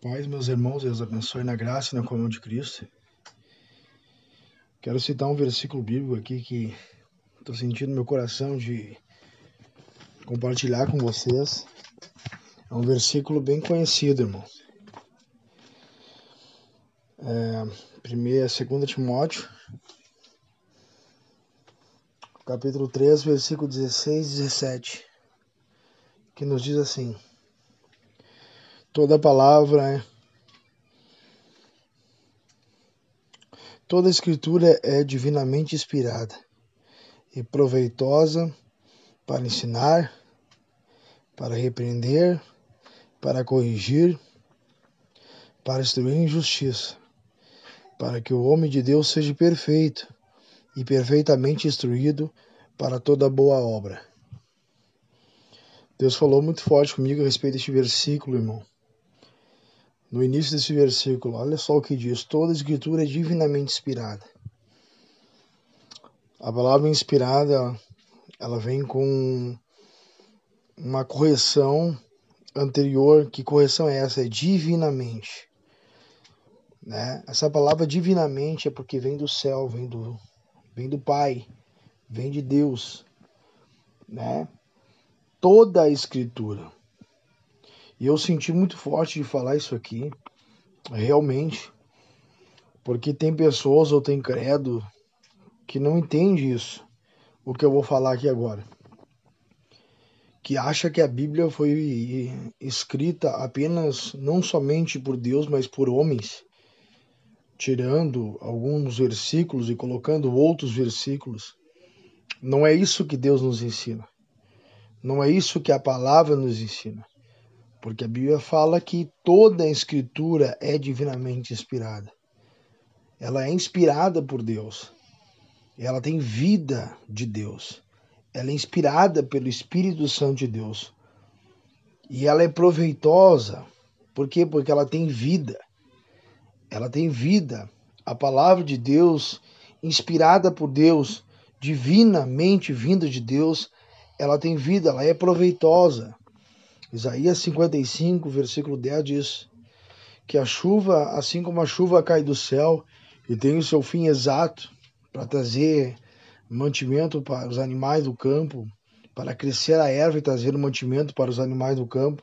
paz, meus irmãos, Deus abençoe na graça e na comunhão de Cristo. Quero citar um versículo bíblico aqui que estou sentindo no meu coração de compartilhar com vocês. É um versículo bem conhecido, irmãos. É, primeira, segunda Timóteo, capítulo 3, versículo 16 e 17, que nos diz assim: Toda palavra, toda escritura é divinamente inspirada e proveitosa para ensinar, para repreender, para corrigir, para instruir em justiça, para que o homem de Deus seja perfeito e perfeitamente instruído para toda boa obra. Deus falou muito forte comigo a respeito deste versículo, irmão no início desse versículo, olha só o que diz: toda escritura é divinamente inspirada. A palavra inspirada, ela vem com uma correção anterior. Que correção é essa? É divinamente. Né? Essa palavra divinamente é porque vem do céu, vem do, vem do Pai, vem de Deus. Né? Toda a escritura e eu senti muito forte de falar isso aqui, realmente, porque tem pessoas ou tem credo que não entende isso, o que eu vou falar aqui agora. Que acha que a Bíblia foi escrita apenas não somente por Deus, mas por homens, tirando alguns versículos e colocando outros versículos. Não é isso que Deus nos ensina. Não é isso que a palavra nos ensina. Porque a Bíblia fala que toda a escritura é divinamente inspirada. Ela é inspirada por Deus. Ela tem vida de Deus. Ela é inspirada pelo Espírito Santo de Deus. E ela é proveitosa. Por quê? Porque ela tem vida. Ela tem vida. A palavra de Deus, inspirada por Deus, divinamente vinda de Deus, ela tem vida, ela é proveitosa. Isaías 55, versículo 10 diz que a chuva, assim como a chuva cai do céu e tem o seu fim exato para trazer mantimento para os animais do campo, para crescer a erva e trazer o mantimento para os animais do campo,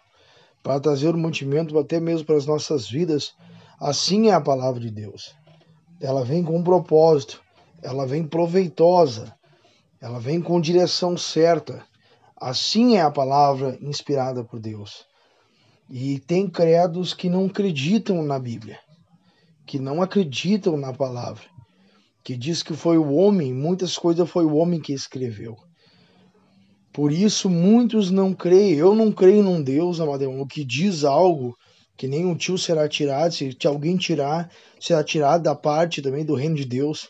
para trazer o mantimento até mesmo para as nossas vidas, assim é a palavra de Deus. Ela vem com um propósito, ela vem proveitosa, ela vem com direção certa, Assim é a palavra inspirada por Deus. E tem credos que não acreditam na Bíblia, que não acreditam na palavra, que diz que foi o homem, muitas coisas foi o homem que escreveu. Por isso muitos não creem. Eu não creio num Deus, amadeu, que diz algo que nem um tio será tirado, se alguém tirar, será tirado da parte também do reino de Deus.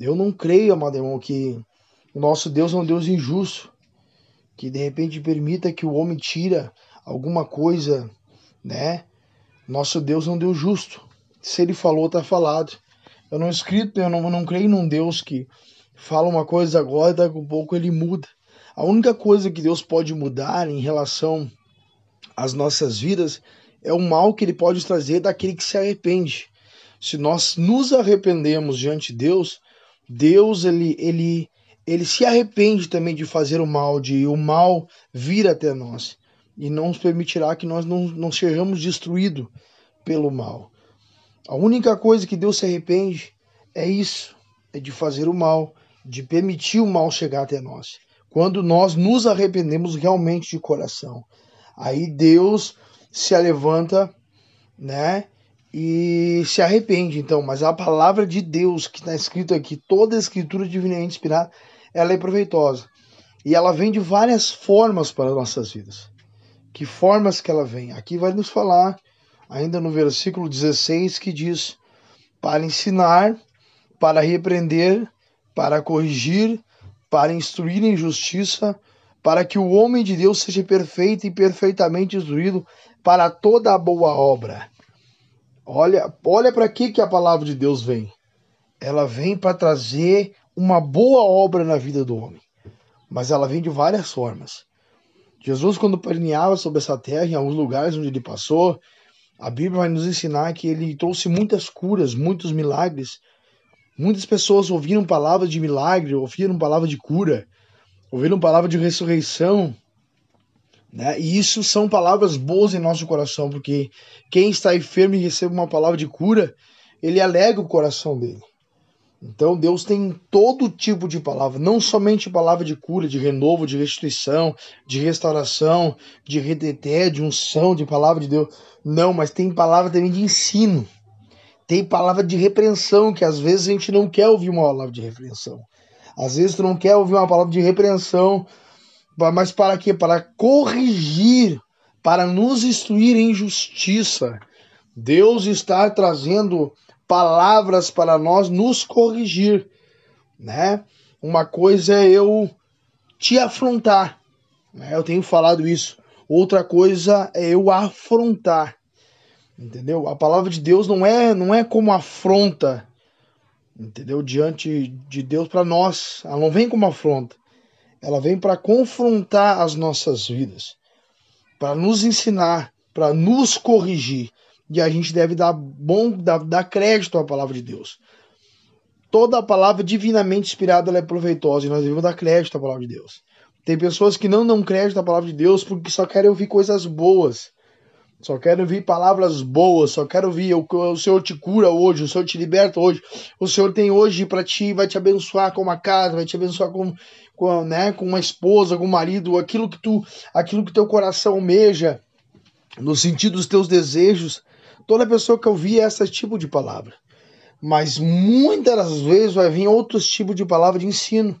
Eu não creio, amadeu, que o nosso Deus é um Deus injusto que de repente permita que o homem tira alguma coisa, né? Nosso Deus um Deus justo. Se ele falou, tá falado. Eu não escrito, eu não, não creio num Deus que fala uma coisa agora e daqui a pouco ele muda. A única coisa que Deus pode mudar em relação às nossas vidas é o mal que ele pode trazer daquele que se arrepende. Se nós nos arrependemos diante de Deus, Deus ele, ele ele se arrepende também de fazer o mal, de o mal vir até nós. E não nos permitirá que nós não, não sejamos destruídos pelo mal. A única coisa que Deus se arrepende é isso, é de fazer o mal, de permitir o mal chegar até nós. Quando nós nos arrependemos realmente de coração, aí Deus se levanta, né, e se arrepende. Então, mas a palavra de Deus que está escrito aqui, toda a escritura divina é inspirada, ela é proveitosa. E ela vem de várias formas para nossas vidas. Que formas que ela vem? Aqui vai nos falar, ainda no versículo 16, que diz: para ensinar, para repreender, para corrigir, para instruir em justiça, para que o homem de Deus seja perfeito e perfeitamente instruído para toda a boa obra. Olha, olha para que que a palavra de Deus vem. Ela vem para trazer uma boa obra na vida do homem, mas ela vem de várias formas. Jesus, quando permeava sobre essa terra, em alguns lugares onde ele passou, A Bíblia vai nos ensinar que ele trouxe muitas curas, muitos milagres. Muitas pessoas ouviram palavras de milagre, ouviram palavra de cura, ouviram palavra de ressurreição. Né? E isso são palavras boas em nosso coração, porque quem está enfermo e recebe uma palavra de cura, ele alega o coração dele. Então Deus tem todo tipo de palavra, não somente palavra de cura, de renovo, de restituição, de restauração, de redeté, de unção, de palavra de Deus. Não, mas tem palavra também de ensino. Tem palavra de repreensão, que às vezes a gente não quer ouvir uma palavra de repreensão. Às vezes tu não quer ouvir uma palavra de repreensão, mas para quê? Para corrigir, para nos instruir em justiça. Deus está trazendo palavras para nós nos corrigir, né? Uma coisa é eu te afrontar, né? Eu tenho falado isso. Outra coisa é eu afrontar. Entendeu? A palavra de Deus não é não é como afronta, entendeu? Diante de Deus para nós, ela não vem como afronta. Ela vem para confrontar as nossas vidas, para nos ensinar, para nos corrigir. E a gente deve dar bom, dar, dar crédito à palavra de Deus. Toda a palavra divinamente inspirada é proveitosa e nós devemos dar crédito à palavra de Deus. Tem pessoas que não dão crédito à palavra de Deus porque só querem ouvir coisas boas. Só querem ouvir palavras boas, só quero ouvir o, o Senhor te cura hoje, o Senhor te liberta hoje, o Senhor tem hoje para ti, vai te abençoar com uma casa, vai te abençoar com, com, né, com uma esposa, com um marido, aquilo que tu, aquilo que teu coração almeja, no sentido dos teus desejos. Toda pessoa que ouvir esse tipo de palavra. Mas muitas das vezes vai vir outros tipos de palavra de ensino.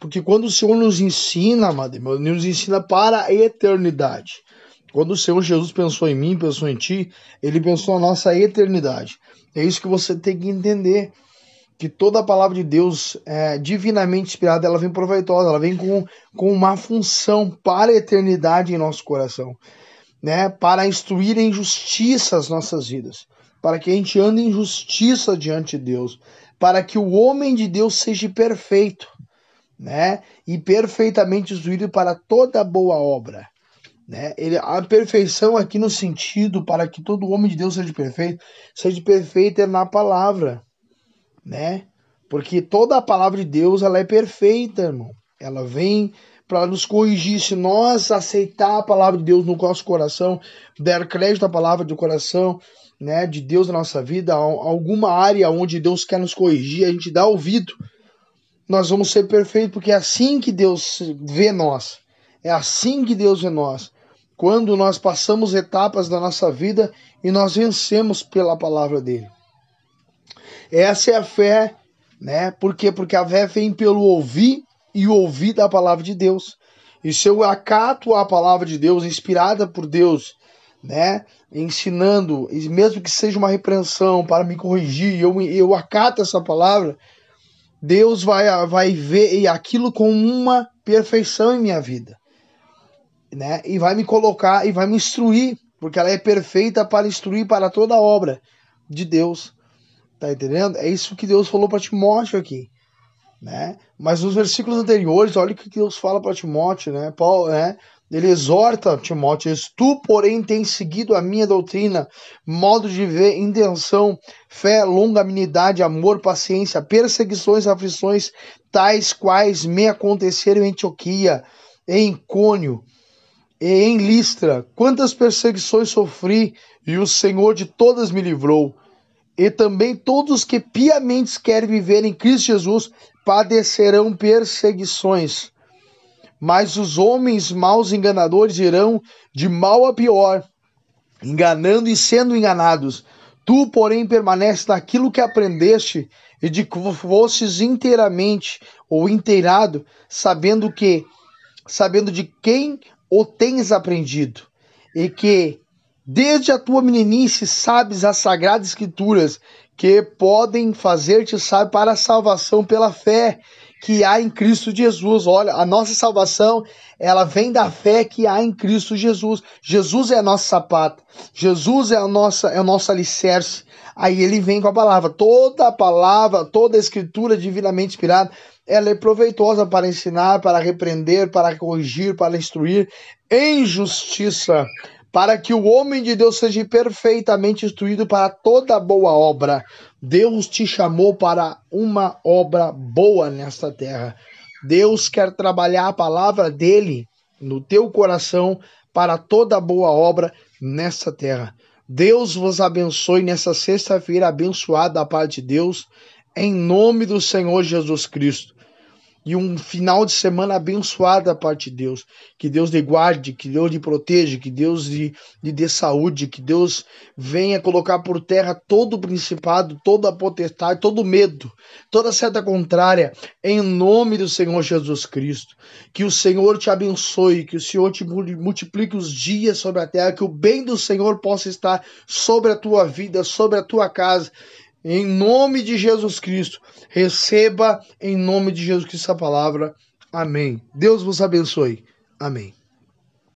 Porque quando o Senhor nos ensina, amado, ele nos ensina para a eternidade. Quando o Senhor Jesus pensou em mim, pensou em ti, ele pensou na nossa eternidade. É isso que você tem que entender. Que toda a palavra de Deus é divinamente inspirada, ela vem proveitosa, ela vem com, com uma função para a eternidade em nosso coração né, para instruir em justiça as nossas vidas, para que a gente ande em justiça diante de Deus, para que o homem de Deus seja perfeito, né, e perfeitamente instruído para toda boa obra. Né? Ele, a perfeição aqui no sentido para que todo homem de Deus seja perfeito, seja perfeito é na palavra, né? Porque toda a palavra de Deus ela é perfeita, irmão. Ela vem para nos corrigir. Se nós aceitar a palavra de Deus no nosso coração, der crédito à palavra do coração, né, de Deus na nossa vida, alguma área onde Deus quer nos corrigir, a gente dá ouvido, nós vamos ser perfeitos, porque é assim que Deus vê nós. É assim que Deus vê nós. Quando nós passamos etapas da nossa vida e nós vencemos pela palavra dele. Essa é a fé, né? Por quê? Porque a fé vem pelo ouvir e ouvir da palavra de Deus. E se eu acato a palavra de Deus, inspirada por Deus, né, ensinando, mesmo que seja uma repreensão para me corrigir, eu, eu acato essa palavra, Deus vai, vai ver aquilo com uma perfeição em minha vida. Né? E vai me colocar e vai me instruir, porque ela é perfeita para instruir para toda a obra de Deus. Tá entendendo? É isso que Deus falou para Timóteo aqui né? Mas nos versículos anteriores, olha o que Deus fala para Timóteo, né? Paulo, né? Ele exorta Timóteo: Tu, porém, tens seguido a minha doutrina, modo de ver, intenção, fé, longanimidade, amor, paciência, perseguições, aflições, tais quais me aconteceram em Antioquia, em Cônio e em Listra. Quantas perseguições sofri, e o Senhor de todas me livrou. E também todos que piamente querem viver em Cristo Jesus padecerão perseguições. Mas os homens maus enganadores irão de mal a pior, enganando e sendo enganados. Tu, porém, permaneces naquilo que aprendeste e de que fosses inteiramente ou inteirado, sabendo que, sabendo de quem o tens aprendido, e que desde a tua meninice sabes as sagradas escrituras, que podem fazer-te sábio para a salvação pela fé que há em Cristo Jesus. Olha, a nossa salvação, ela vem da fé que há em Cristo Jesus. Jesus é a nossa sapata. Jesus é a nossa é o nosso alicerce. Aí ele vem com a palavra. Toda a palavra, toda a escritura divinamente inspirada, ela é proveitosa para ensinar, para repreender, para corrigir, para instruir em justiça, para que o homem de Deus seja perfeitamente instruído para toda boa obra. Deus te chamou para uma obra boa nesta terra. Deus quer trabalhar a palavra dele no teu coração para toda boa obra nesta terra. Deus vos abençoe nessa sexta-feira abençoada da parte de Deus, em nome do Senhor Jesus Cristo e um final de semana abençoado da parte de Deus. Que Deus lhe guarde, que Deus lhe proteja, que Deus lhe, lhe dê saúde, que Deus venha colocar por terra todo o principado, toda a potestade, todo o medo, toda seta contrária, em nome do Senhor Jesus Cristo. Que o Senhor te abençoe, que o Senhor te multiplique os dias sobre a terra, que o bem do Senhor possa estar sobre a tua vida, sobre a tua casa em nome de Jesus Cristo. Receba em nome de Jesus Cristo a palavra. Amém. Deus vos abençoe. Amém.